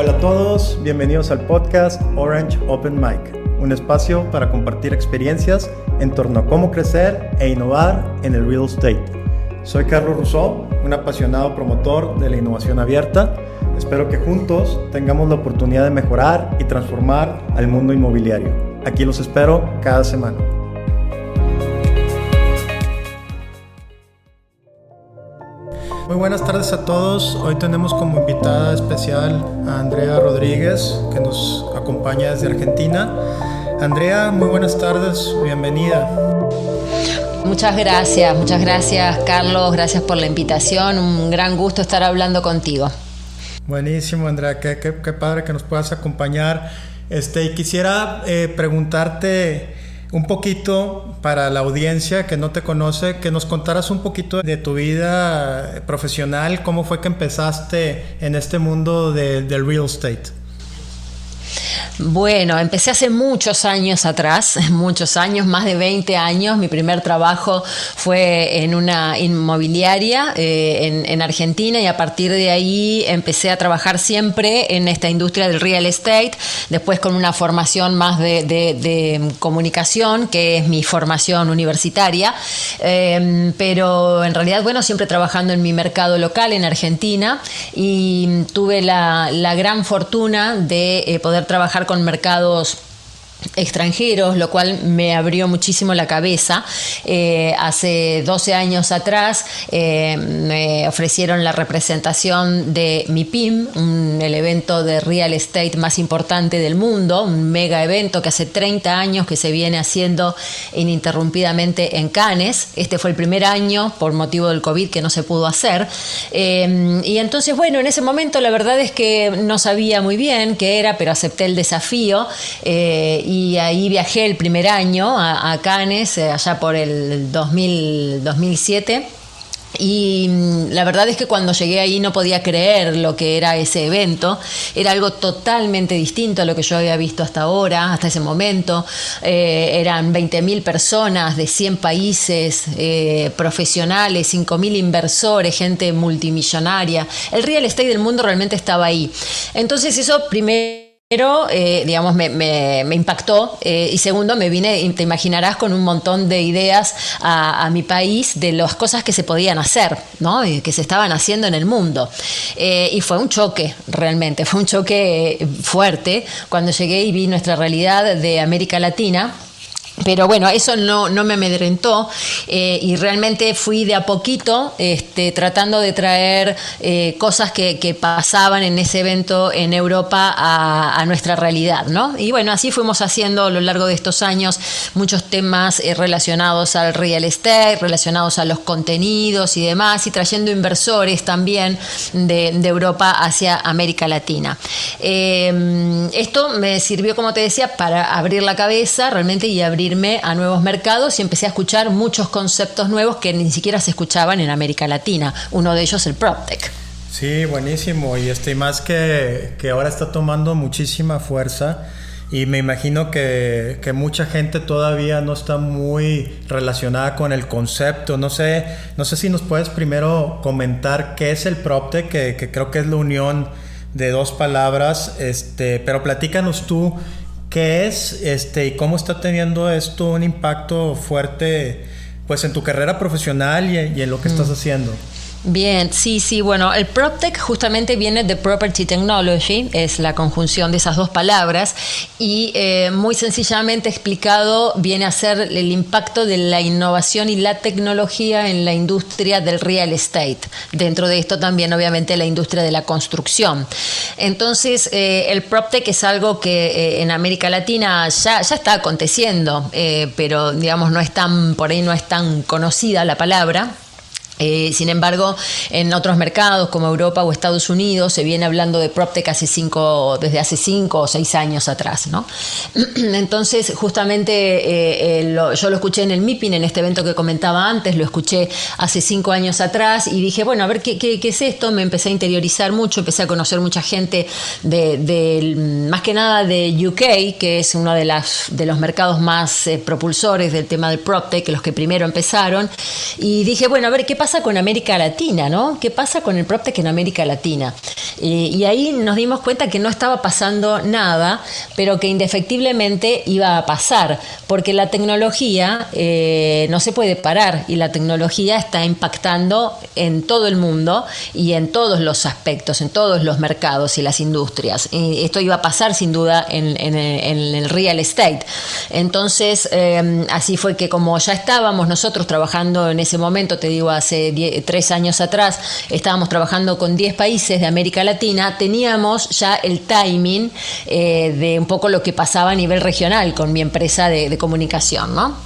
Hola a todos, bienvenidos al podcast Orange Open Mic, un espacio para compartir experiencias en torno a cómo crecer e innovar en el real estate. Soy Carlos Rousseau, un apasionado promotor de la innovación abierta. Espero que juntos tengamos la oportunidad de mejorar y transformar al mundo inmobiliario. Aquí los espero cada semana. Muy buenas tardes a todos. Hoy tenemos como invitada especial a Andrea Rodríguez, que nos acompaña desde Argentina. Andrea, muy buenas tardes, bienvenida. Muchas gracias, muchas gracias Carlos, gracias por la invitación, un gran gusto estar hablando contigo. Buenísimo, Andrea, qué, qué, padre que nos puedas acompañar. Este, y quisiera eh, preguntarte un poquito para la audiencia que no te conoce, que nos contaras un poquito de tu vida profesional, cómo fue que empezaste en este mundo del real estate. Bueno, empecé hace muchos años atrás, muchos años, más de 20 años. Mi primer trabajo fue en una inmobiliaria eh, en, Argentina y a partir de ahí empecé a trabajar siempre en esta industria del real estate, después con una formación más de, comunicación, que es mi formación universitaria, em, pero en realidad, bueno, siempre trabajando en mi mercado local en Argentina y tuve la, gran fortuna de eh, poder trabajar con mercados extranjeros, lo cual me abrió muchísimo la cabeza. Eh, hace 12 años atrás eh, me ofrecieron la representación de MIPIM, un, el evento de real estate más importante del mundo, un mega evento que hace 30 años que se viene haciendo ininterrumpidamente en Cannes. Este fue el primer año por motivo del COVID que no se pudo hacer. Eh, y entonces, bueno, en ese momento la verdad es que no sabía muy bien qué era, pero acepté el desafío y ahí viajé el primer año a, Cannes, eh, allá por el 2000, 2007. Y mm, la verdad es que cuando llegué ahí no podía creer lo que era ese evento. Era algo totalmente distinto a lo que yo había visto hasta ahora, hasta ese momento. Eh, eran 20.000 personas de 100 países, eh, profesionales, 5.000 inversores, gente multimillonaria. El real estate del mundo realmente estaba ahí. Entonces eso primero pero, eh, digamos, me, impactó eh, y segundo, me vine, te imaginarás, con un montón de ideas a, mi país de las cosas que se podían hacer, ¿no? Y que se estaban haciendo en el mundo. Eh, y fue un choque, realmente, fue un choque fuerte cuando llegué y vi nuestra realidad de América Latina pero bueno, eso no, me amedrentó eh, y realmente fui de a poquito este, tratando de traer eh, cosas que, pasaban en ese evento en Europa a, nuestra realidad, ¿no? Y bueno, así fuimos haciendo a lo largo de estos años muchos temas eh, relacionados al real estate, relacionados a los contenidos y demás, y trayendo inversores también de, de Europa hacia América Latina. esto me sirvió, como te decía, para abrir la cabeza realmente y abrir a nuevos mercados y empecé a escuchar muchos conceptos nuevos que ni siquiera se escuchaban en América Latina. Uno de ellos el PropTech. Sí, buenísimo. Y este, más que, que ahora está tomando muchísima fuerza. Y me imagino que, que, mucha gente todavía no está muy relacionada con el concepto. No sé, no sé si nos puedes primero comentar qué es el PropTech, que, que creo que es la unión de dos palabras. Este, pero platícanos tú ¿Qué es este y cómo está teniendo esto un impacto fuerte pues en tu carrera profesional y, en lo que estás mm. haciendo? Bien, sí, sí, bueno, el PropTech justamente viene de Property Technology, es la conjunción de esas dos palabras, y eh, muy sencillamente explicado viene a ser el impacto de la innovación y la tecnología en la industria del real estate. Dentro de esto también, obviamente, la industria de la construcción. Entonces, eh, el PropTech es algo que eh, en América Latina ya, ya está aconteciendo, pero digamos, no es tan, por ahí no es tan conocida la palabra. Eh, sin embargo, en otros mercados como Europa o Estados Unidos se viene hablando de PropTech hace cinco, desde hace cinco o seis años atrás. ¿no? Entonces, justamente eh, eh, yo lo escuché en el MIPIN, en este evento que comentaba antes, lo escuché hace cinco años atrás y dije, bueno, a ver qué, qué, es esto. Me empecé a interiorizar mucho, empecé a conocer mucha gente de, más que nada de UK, que es uno de, las, de los mercados más propulsores del tema del PropTech, los que primero empezaron. Y dije, bueno, a ver qué pasa pasa con América Latina, no? ¿Qué pasa con el PropTech en América Latina? y ahí nos dimos cuenta que no estaba pasando nada, pero que indefectiblemente iba a pasar, porque la tecnología eh, no se puede parar y la tecnología está impactando en todo el mundo y en todos los aspectos, en todos los mercados y las industrias. Esto iba a pasar sin duda en, el real estate. Entonces, eh, así fue que como ya estábamos nosotros trabajando en ese momento, te digo, hace tres años atrás, estábamos trabajando con 10 países de América Latina, teníamos ya el timing eh, de un poco lo que pasaba a nivel regional con mi empresa de, comunicación, ¿no?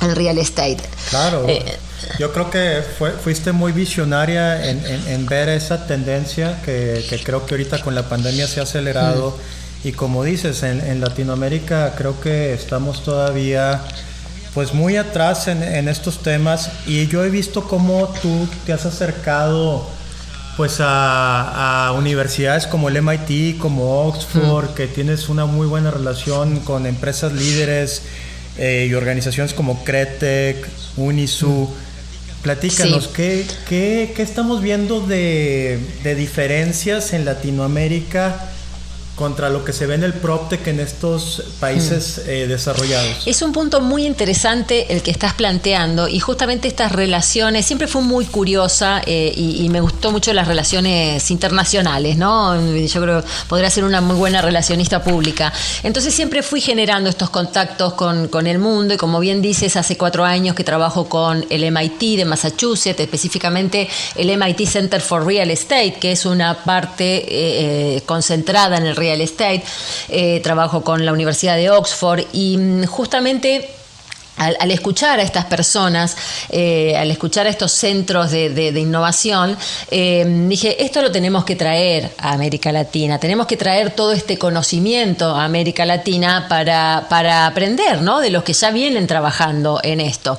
En real estate. Claro. Eh, yo creo que fuiste muy visionaria en, ver esa tendencia que, creo que ahorita con la pandemia se ha acelerado. Mm. Y como dices, en, Latinoamérica creo que estamos todavía pues muy atrás en, en, estos temas. Y yo he visto cómo tú te has acercado pues a, universidades como el MIT, como Oxford, que tienes una muy buena relación con empresas líderes eh, y organizaciones como Cretec, Unisu. Platícanos, ¿qué, qué, qué, estamos viendo de, de diferencias en Latinoamérica contra lo que se ve en el PropTech en estos países eh, desarrollados. Es un punto muy interesante el que estás planteando y justamente estas relaciones, siempre fue muy curiosa eh, y, me gustó mucho las relaciones internacionales, ¿no? Yo creo que podría ser una muy buena relacionista pública. Entonces siempre fui generando estos contactos con, con el mundo y como bien dices, hace cuatro años que trabajo con el MIT de Massachusetts, específicamente el MIT Center for Real Estate, que es una parte eh, concentrada en el real estate, eh, trabajo con la Universidad de Oxford y mm, justamente al, escuchar a estas personas, eh, al escuchar a estos centros de, innovación, eh, dije, esto lo tenemos que traer a América Latina, tenemos que traer todo este conocimiento a América Latina para, para aprender ¿no? de los que ya vienen trabajando en esto.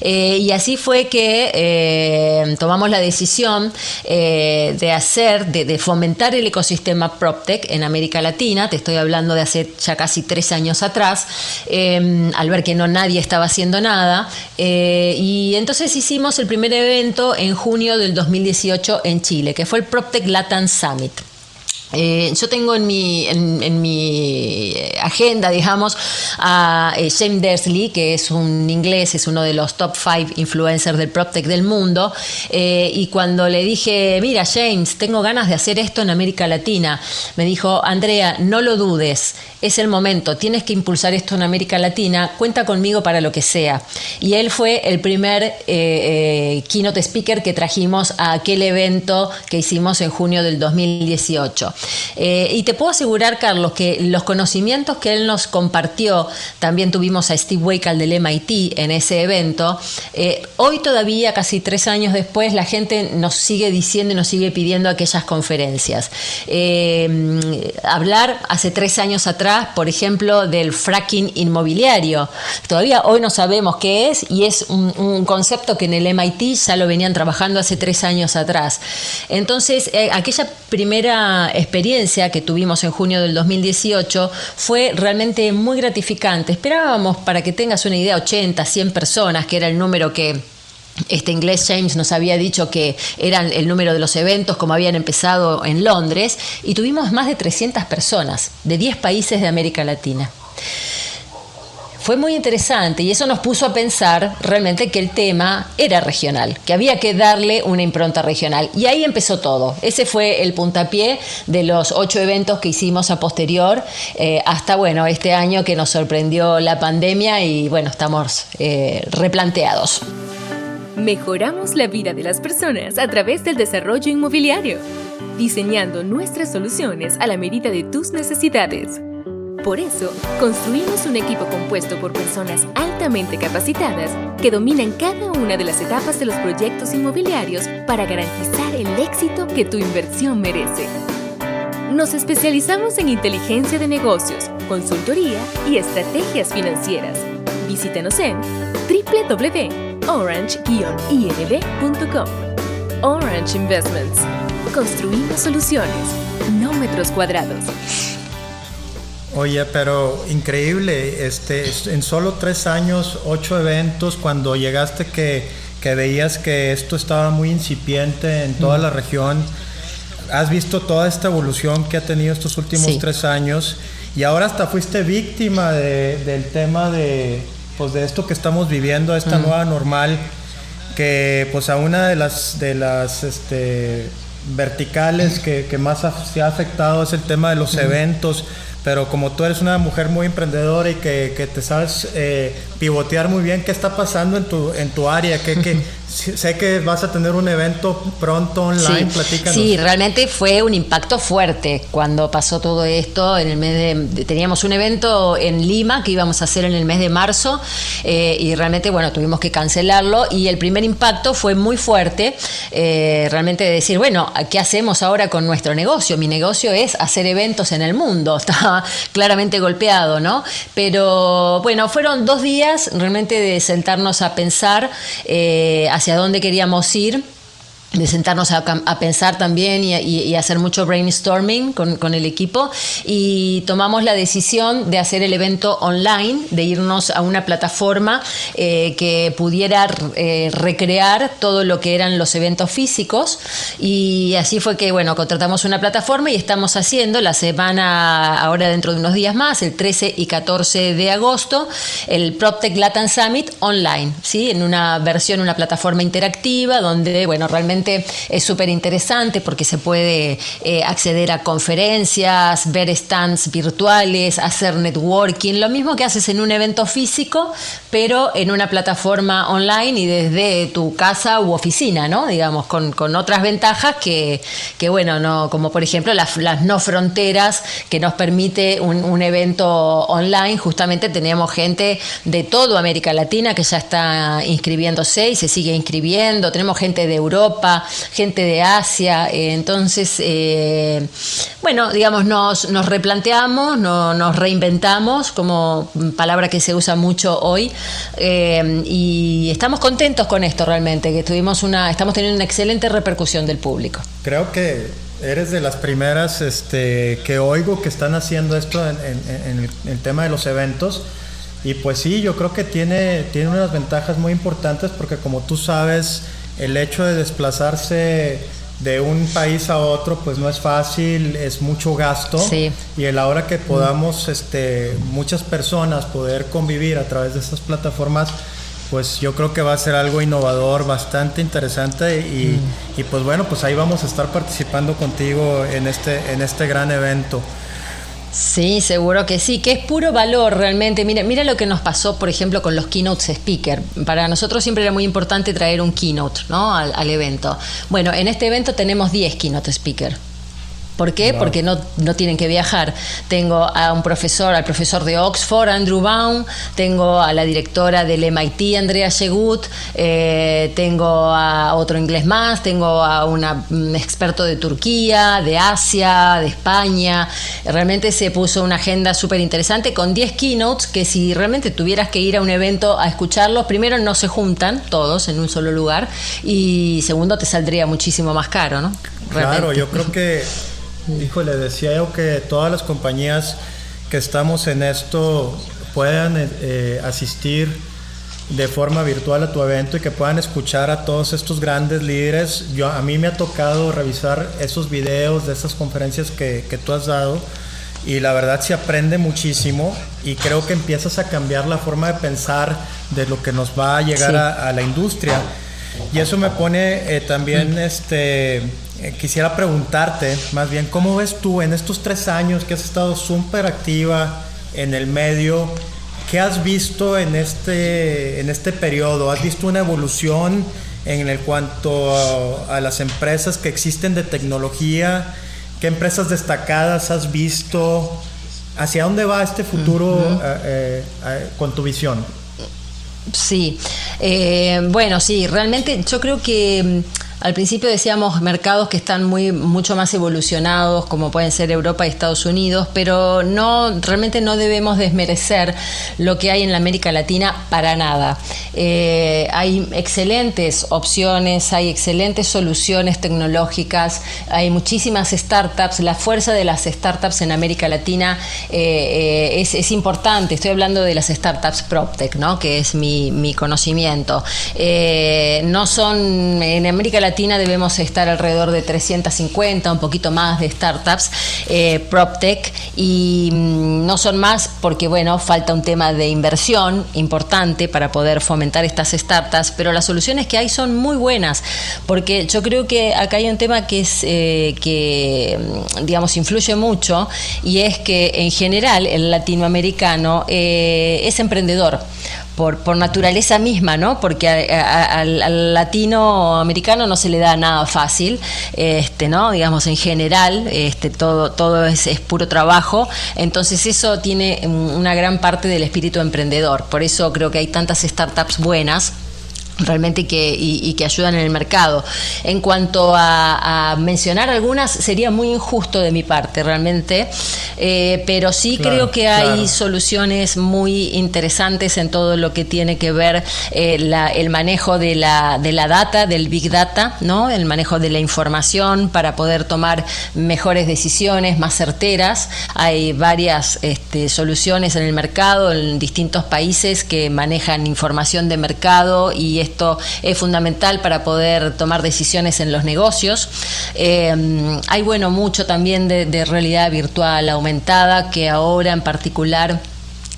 Eh, y así fue que tomamos la decisión de hacer, de, de, fomentar el ecosistema PropTech en América Latina, te estoy hablando de hace ya casi tres años atrás, al ver que no nadie está estaba haciendo nada. Eh, y entonces hicimos el primer evento en junio del 2018 en Chile, que fue el PropTech Latin Summit. Eh, yo tengo en mi, en, mi agenda, digamos, a eh, James Dersley, que es un inglés, es uno de los top 5 influencers del PropTech del mundo. Eh, y cuando le dije, mira, James, tengo ganas de hacer esto en América Latina, me dijo, Andrea, no lo dudes, es el momento, tienes que impulsar esto en América Latina, cuenta conmigo para lo que sea. Y él fue el primer keynote speaker que trajimos a aquel evento que hicimos en junio del 2018. Eh, y te puedo asegurar, Carlos, que los conocimientos que él nos compartió, también tuvimos a Steve Wakal del MIT en ese evento, eh, hoy todavía, casi tres años después, la gente nos sigue diciendo y nos sigue pidiendo aquellas conferencias. Eh, hablar hace tres años atrás, por ejemplo, del fracking inmobiliario. Todavía hoy no sabemos qué es y es un, un concepto que en el MIT ya lo venían trabajando hace tres años atrás. Entonces, aquella primera experiencia que tuvimos en junio del 2018 fue realmente muy gratificante. Esperábamos, para que tengas una idea, 80, 100 personas, que era el número que este inglés James nos había dicho que eran el número de los eventos como habían empezado en Londres y tuvimos más de 300 personas de 10 países de América Latina fue muy interesante y eso nos puso a pensar realmente que el tema era regional, que había que darle una impronta regional. Y ahí empezó todo. Ese fue el puntapié de los ocho eventos que hicimos a posterior eh, hasta, bueno, este año que nos sorprendió la pandemia y, bueno, estamos eh, replanteados. Mejoramos la vida de las personas a través del desarrollo inmobiliario, diseñando nuestras soluciones a la medida de tus necesidades. Por eso, construimos un equipo compuesto por personas altamente capacitadas que dominan cada una de las etapas de los proyectos inmobiliarios para garantizar el éxito que tu inversión merece. Nos especializamos en inteligencia de negocios, consultoría y estrategias financieras. Visítanos en www.orange-inb.com. Orange Investments. Construimos soluciones, no metros cuadrados. Oye, pero increíble, este, en solo tres años, ocho eventos, cuando llegaste que, que veías que esto estaba muy incipiente en toda la región. Has visto toda esta evolución que ha tenido estos últimos tres años y ahora hasta fuiste víctima del tema de, pues, de esto que estamos viviendo, esta nueva normal, que pues a una de las, de las este, verticales que, que más se ha afectado es el tema de los eventos pero como tú eres una mujer muy emprendedora y que, que te sabes eh, pivotear muy bien, ¿qué está pasando en tu, en tu área? ¿Qué, qué, sé que vas a tener un evento pronto online, sí, Sí, realmente fue un impacto fuerte cuando pasó todo esto. En el mes de, teníamos un evento en Lima que íbamos a hacer en el mes de marzo eh, y realmente, bueno, tuvimos que cancelarlo y el primer impacto fue muy fuerte. Eh, realmente de decir, bueno, ¿qué hacemos ahora con nuestro negocio? Mi negocio es hacer eventos en el mundo. Estaba claramente golpeado, ¿no? Pero bueno, fueron dos días realmente de sentarnos a pensar. Eh, hacia dónde queríamos ir de sentarnos a, pensar también y, hacer mucho brainstorming con, el equipo y tomamos la decisión de hacer el evento online, de irnos a una plataforma eh, que pudiera eh, recrear todo lo que eran los eventos físicos y así fue que, bueno, contratamos una plataforma y estamos haciendo la semana, ahora dentro de unos días más, el 13 y 14 de agosto, el PropTech Latin Summit online, ¿sí? En una versión, una plataforma interactiva donde, bueno, realmente es súper interesante porque se puede eh, acceder a conferencias, ver stands virtuales, hacer networking, lo mismo que haces en un evento físico, pero en una plataforma online y desde tu casa u oficina, ¿no? Digamos, con, otras ventajas que, bueno, no, como por ejemplo las, no fronteras que nos permite un, un evento online. Justamente tenemos gente de toda América Latina que ya está inscribiéndose y se sigue inscribiendo. Tenemos gente de Europa, gente de Asia. Eh, entonces, eh, bueno, digamos, nos, nos replanteamos, nos reinventamos, como palabra que se usa mucho hoy, eh, y estamos contentos con esto realmente, que tuvimos una, estamos teniendo una excelente repercusión del público. Creo que eres de las primeras este, que oigo que están haciendo esto en, el, el, tema de los eventos. Y pues sí, yo creo que tiene, tiene unas ventajas muy importantes porque como tú sabes, el hecho de desplazarse de un país a otro pues no es fácil, es mucho gasto. Y a la hora que podamos este, muchas personas poder convivir a través de estas plataformas pues yo creo que va a ser algo innovador, bastante interesante. Y, y pues bueno, pues ahí vamos a estar participando contigo en este, en este gran evento. Sí, seguro que sí, que es puro valor realmente. Mira, mira lo que nos pasó, por ejemplo, con los keynote speaker. Para nosotros siempre era muy importante traer un keynote ¿no? al, al evento. Bueno, en este evento tenemos 10 keynote speaker. ¿Por qué? Porque no, no, tienen que viajar. Tengo a un profesor, al profesor de Oxford, Andrew Baum, tengo a la directora del MIT, Andrea Shegut, eh, tengo a otro inglés más, tengo a un experto de Turquía, de Asia, de España. Realmente se puso una agenda súper interesante con 10 keynotes que si realmente tuvieras que ir a un evento a escucharlos, primero no se juntan todos en un solo lugar y segundo te saldría muchísimo más caro, ¿no? Claro, yo creo que Híjole, decía yo que todas las compañías que estamos en esto puedan eh, eh, asistir de forma virtual a tu evento y que puedan escuchar a todos estos grandes líderes. Yo, a mí me ha tocado revisar esos videos de esas conferencias que, que tú has dado y la verdad se aprende muchísimo y creo que empiezas a cambiar la forma de pensar de lo que nos va a llegar a, la industria. Y eso me pone eh, también mm. este, eh, quisiera preguntarte, más bien, ¿cómo ves tú en estos tres años que has estado súper activa en el medio? ¿Qué has visto en este, en este periodo? ¿Has visto una evolución en el cuanto a, las empresas que existen de tecnología? ¿Qué empresas destacadas has visto? ¿Hacia dónde va este futuro eh, eh, con tu visión? Sí, bueno, sí, realmente yo creo que mm, Al principio decíamos mercados que están muy mucho más evolucionados, como pueden ser Europa y Estados Unidos, pero no realmente no debemos desmerecer lo que hay en América Latina para nada. Eh, hay excelentes opciones, hay excelentes soluciones tecnológicas, hay muchísimas startups. La fuerza de las startups en América Latina eh, eh, es, importante. Estoy hablando de las startups PropTech, ¿no? que es mi, mi conocimiento. no son en América Latina Latina debemos estar alrededor de 350, un poquito más de startups, eh, PropTech, y mm, no son más porque, bueno, falta un tema de inversión importante para poder fomentar estas startups, pero las soluciones que hay son muy buenas, porque yo creo que acá hay un tema que es, eh, que, mm, digamos, influye mucho, y es que en general el latinoamericano eh, es emprendedor por, por naturaleza misma, ¿no? Porque al, latinoamericano no se le da nada fácil, este, ¿no? Digamos, en general, este, todo, todo es, es, puro trabajo, entonces eso tiene una gran parte del espíritu emprendedor, por eso creo que hay tantas startups buenas realmente que, y, que ayudan en el mercado. En cuanto a, mencionar algunas, sería muy injusto de mi parte, realmente, eh, pero sí creo que hay soluciones muy interesantes en todo lo que tiene que ver eh, el manejo de la, de la data, del big data, ¿no? el manejo de la información para poder tomar mejores decisiones, más certeras. Hay varias este, soluciones en el mercado, en distintos países que manejan información de mercado y esto es fundamental para poder tomar decisiones en los negocios. Eh, hay, bueno, mucho también de realidad virtual aumentada que ahora en particular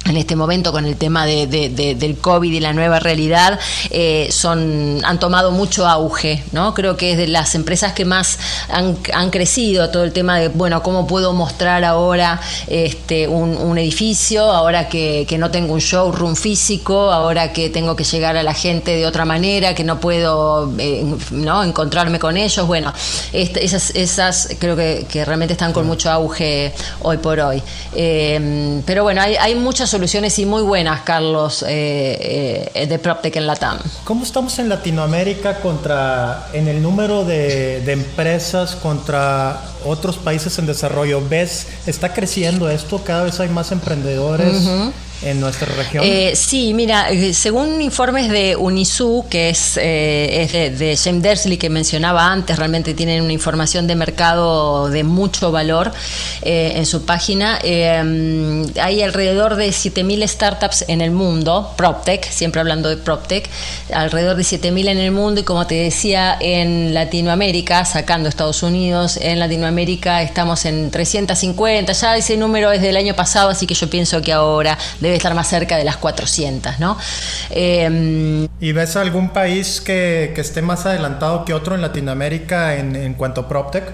en este momento con el tema de, del COVID y la nueva realidad, eh, son, han tomado mucho auge, ¿no? Creo que es de las empresas que más han, han crecido, todo el tema de, bueno, ¿cómo puedo mostrar ahora este, un, edificio, ahora que, no tengo un showroom físico, ahora que tengo que llegar a la gente de otra manera, que no puedo eh, ¿no? encontrarme con ellos? Bueno, este, esas, esas creo que, realmente están con mucho auge hoy por hoy. Eh, pero bueno, hay, hay muchas soluciones y muy buenas, Carlos, eh, eh, de PropTech en Latam. ¿Cómo estamos en Latinoamérica contra, en el número de, empresas contra otros países en desarrollo? ¿Ves, está creciendo esto? Cada vez hay más emprendedores en nuestra región? Eh, sí, mira, eh, según informes de Unisu, que es, eh, de, James Dersley que mencionaba antes, realmente tienen una información de mercado de mucho valor en su página. hay alrededor de 7.000 startups en el mundo, PropTech, siempre hablando de PropTech, alrededor de 7.000 en el mundo y como te decía, en Latinoamérica, sacando Estados Unidos, en Latinoamérica estamos en 350, ya ese número es del año pasado, así que yo pienso que ahora debe estar más cerca de las 400, ¿no? Em, ¿Y ves algún país que, esté más adelantado que otro en Latinoamérica en, en cuanto a PropTech?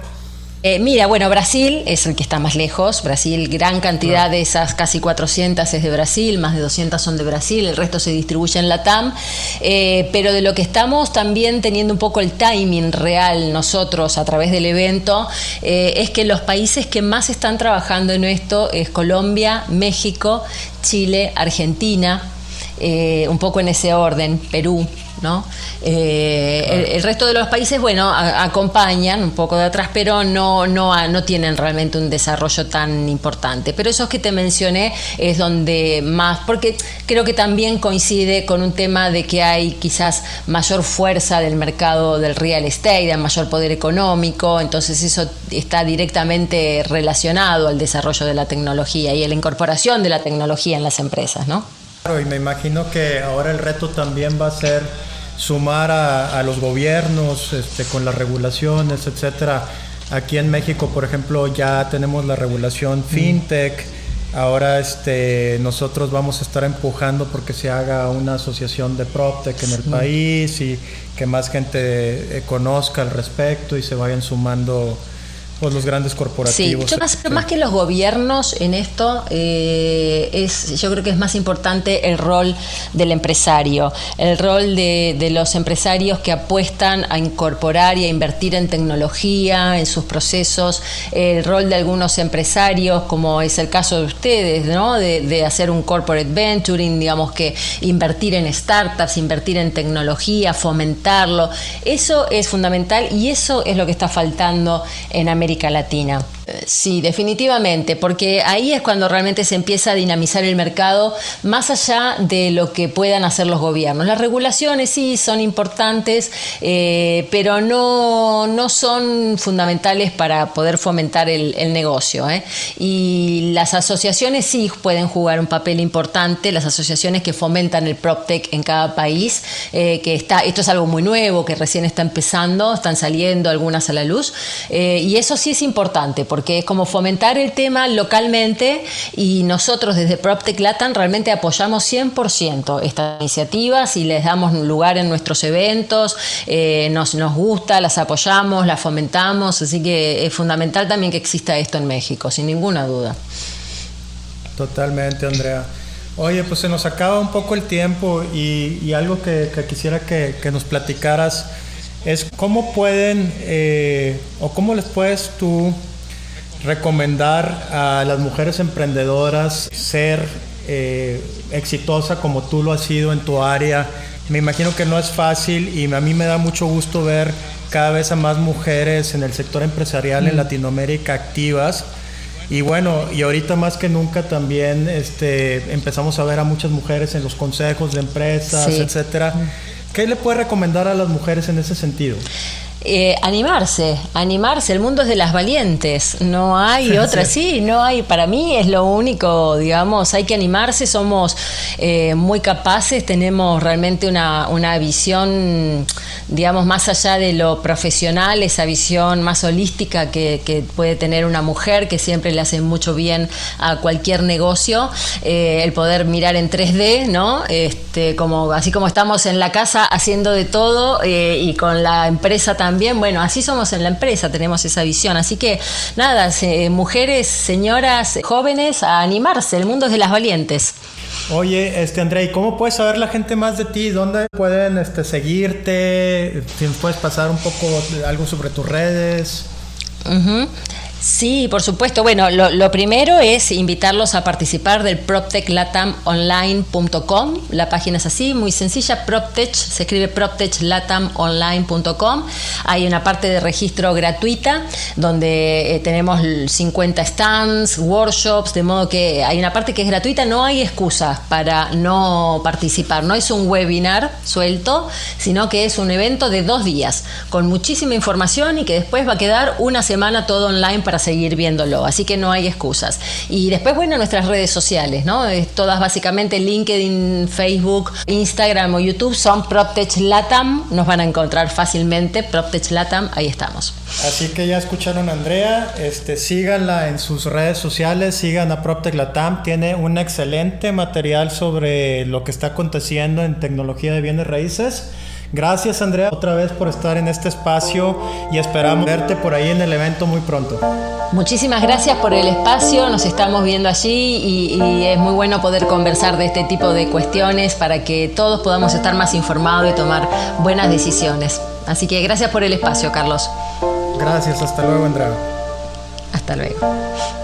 Eh, mira, bueno, Brasil es el que está más lejos. Brasil, gran cantidad de esas casi 400 es de Brasil, más de 200 son de Brasil, el resto se distribuye en la TAM. Eh, pero de lo que estamos también teniendo un poco el timing real nosotros a través del evento, eh, es que los países que más están trabajando en esto es Colombia, México, Chile, Argentina, un poco en ese orden, Perú, ¿no? Eh, el, resto de los países, bueno, acompañan un poco de atrás, pero no, no, no tienen realmente un desarrollo tan importante. Pero esos que te mencioné es donde más, porque creo que también coincide con un tema de que hay quizás mayor fuerza del mercado del real estate, hay mayor poder económico, entonces eso está directamente relacionado al desarrollo de la tecnología y a la incorporación de la tecnología en las empresas, ¿no? Claro, y me imagino que ahora el reto también va a ser sumar a, los gobiernos este, con las regulaciones, etcétera. Aquí en México, por ejemplo, ya tenemos la regulación mm. fintech. Ahora este, nosotros vamos a estar empujando porque se haga una asociación de PropTech en el país y que más gente eh, conozca al respecto y se vayan sumando pues los grandes corporativos. Sí, más, más que los gobiernos en esto, eh, es, yo creo que es más importante el rol del empresario, el rol de, de, los empresarios que apuestan a incorporar y a invertir en tecnología, en sus procesos, el rol de algunos empresarios, como es el caso de ustedes, ¿no? de, de hacer un corporate venturing, digamos que invertir en startups, invertir en tecnología, fomentarlo, eso es fundamental y eso es lo que está faltando en América Latina. Sí, definitivamente, porque ahí es cuando realmente se empieza a dinamizar el mercado más allá de lo que puedan hacer los gobiernos. Las regulaciones sí son importantes, eh, pero no, no, son fundamentales para poder fomentar el, negocio. ¿eh? Y las asociaciones sí pueden jugar un papel importante, las asociaciones que fomentan el PropTech en cada país, eh, que está, esto es algo muy nuevo, que recién está empezando, están saliendo algunas a la luz, y eso sí es importante porque es como fomentar el tema localmente y nosotros desde PropTech Latam realmente apoyamos 100% estas iniciativas y les damos lugar en nuestros eventos, eh, nos, nos gusta, las apoyamos, las fomentamos, así que es fundamental también que exista esto en México, sin ninguna duda. Totalmente, Andrea. Oye, pues se nos acaba un poco el tiempo y, algo que, quisiera que, nos platicaras es cómo pueden eh, o cómo les puedes tú recomendar a las mujeres emprendedoras ser eh, exitosa como tú lo has sido en tu área. Me imagino que no es fácil y a mí me da mucho gusto ver cada vez a más mujeres en el sector empresarial en mm. Latinoamérica activas. Y bueno, y ahorita más que nunca también este, empezamos a ver a muchas mujeres en los consejos de empresas, etcétera. Mm. ¿Qué le puede recomendar a las mujeres en ese sentido? Eh, animarse, animarse, el mundo es de las valientes, no hay otra, sí. no hay, para mí es lo único, digamos, hay que animarse, somos eh, muy capaces, tenemos realmente una, una, visión, digamos, más allá de lo profesional, esa visión más holística que, que puede tener una mujer, que siempre le hace mucho bien a cualquier negocio, eh, el poder mirar en 3D, ¿no? Este, como, así como estamos en la casa haciendo de todo y con la empresa también, también, bueno, así somos en la empresa, tenemos esa visión. Así que nada, mujeres, señoras, jóvenes, a animarse, el mundo es de las valientes. Oye, este André, ¿cómo puede saber la gente más de ti? ¿Dónde pueden este, seguirte? Puedes pasar un poco algo sobre tus redes. Sí, por supuesto. Bueno, lo, primero es invitarlos a participar del proptechlatamonline.com. La página es así, muy sencilla, PropTech, se escribe proptechlatamonline.com. Hay una parte de registro gratuita donde eh, tenemos 50 stands, workshops, de modo que hay una parte que es gratuita, no hay excusas para no participar. No es un webinar suelto, sino que es un evento de dos días con muchísima información y que después va a quedar una semana todo online para seguir viéndolo, así que no hay excusas. Y después, bueno, nuestras redes sociales, ¿no? Todas básicamente LinkedIn, Facebook, Instagram o YouTube son PropTech Latam, nos van a encontrar fácilmente, PropTech Latam, ahí estamos. Así que ya escucharon a Andrea, este, síganla en sus redes sociales, sigan a PropTech Latam, tiene un excelente material sobre lo que está aconteciendo en tecnología de bienes raíces. Gracias Andrea otra vez por estar en este espacio y esperamos verte por ahí en el evento muy pronto. Muchísimas gracias por el espacio, nos estamos viendo allí y, es muy bueno poder conversar de este tipo de cuestiones para que todos podamos estar más informados y tomar buenas decisiones. Así que gracias por el espacio, Carlos. Gracias, hasta luego, Andrea. Hasta luego.